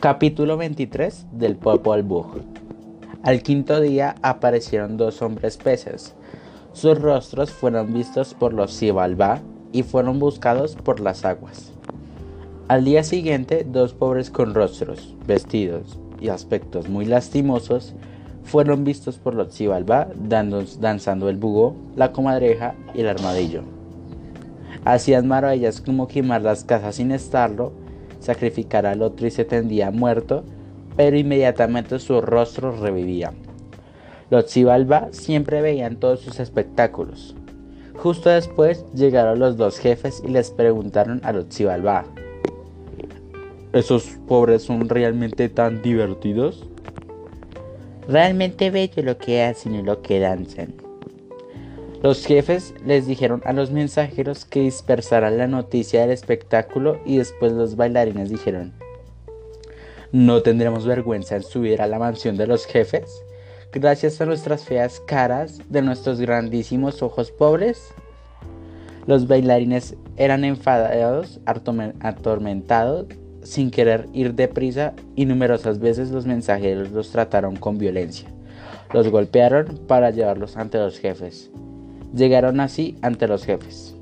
Capítulo 23 del Popol Vuh. Al quinto día aparecieron dos hombres peces. Sus rostros fueron vistos por los Sibalba y fueron buscados por las aguas. Al día siguiente, dos pobres con rostros, vestidos y aspectos muy lastimosos fueron vistos por los Sibalba danzando el búho, la comadreja y el armadillo. Hacían maravillas como quemar las casas sin estarlo sacrificar al otro y se tendía muerto, pero inmediatamente su rostro revivía. Los Xibalba siempre veían todos sus espectáculos. Justo después llegaron los dos jefes y les preguntaron a los Xibalba, ¿esos pobres son realmente tan divertidos? Realmente bello lo que hacen y lo que danzan. Los jefes les dijeron a los mensajeros que dispersaran la noticia del espectáculo y después los bailarines dijeron, ¿no tendremos vergüenza en subir a la mansión de los jefes? Gracias a nuestras feas caras de nuestros grandísimos ojos pobres. Los bailarines eran enfadados, atormentados, sin querer ir deprisa y numerosas veces los mensajeros los trataron con violencia. Los golpearon para llevarlos ante los jefes. Llegaron así ante los jefes.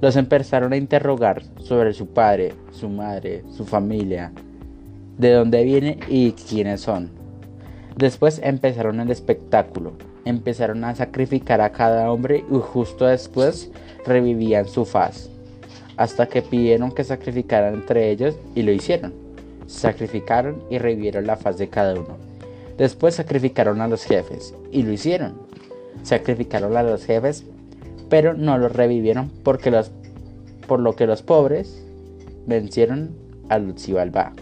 Los empezaron a interrogar sobre su padre, su madre, su familia, de dónde viene y quiénes son. Después empezaron el espectáculo. Empezaron a sacrificar a cada hombre y justo después revivían su faz. Hasta que pidieron que sacrificaran entre ellos y lo hicieron. Sacrificaron y revivieron la faz de cada uno. Después sacrificaron a los jefes y lo hicieron sacrificaron a los jefes, pero no los revivieron porque los, por lo que los pobres vencieron a Lucibalba.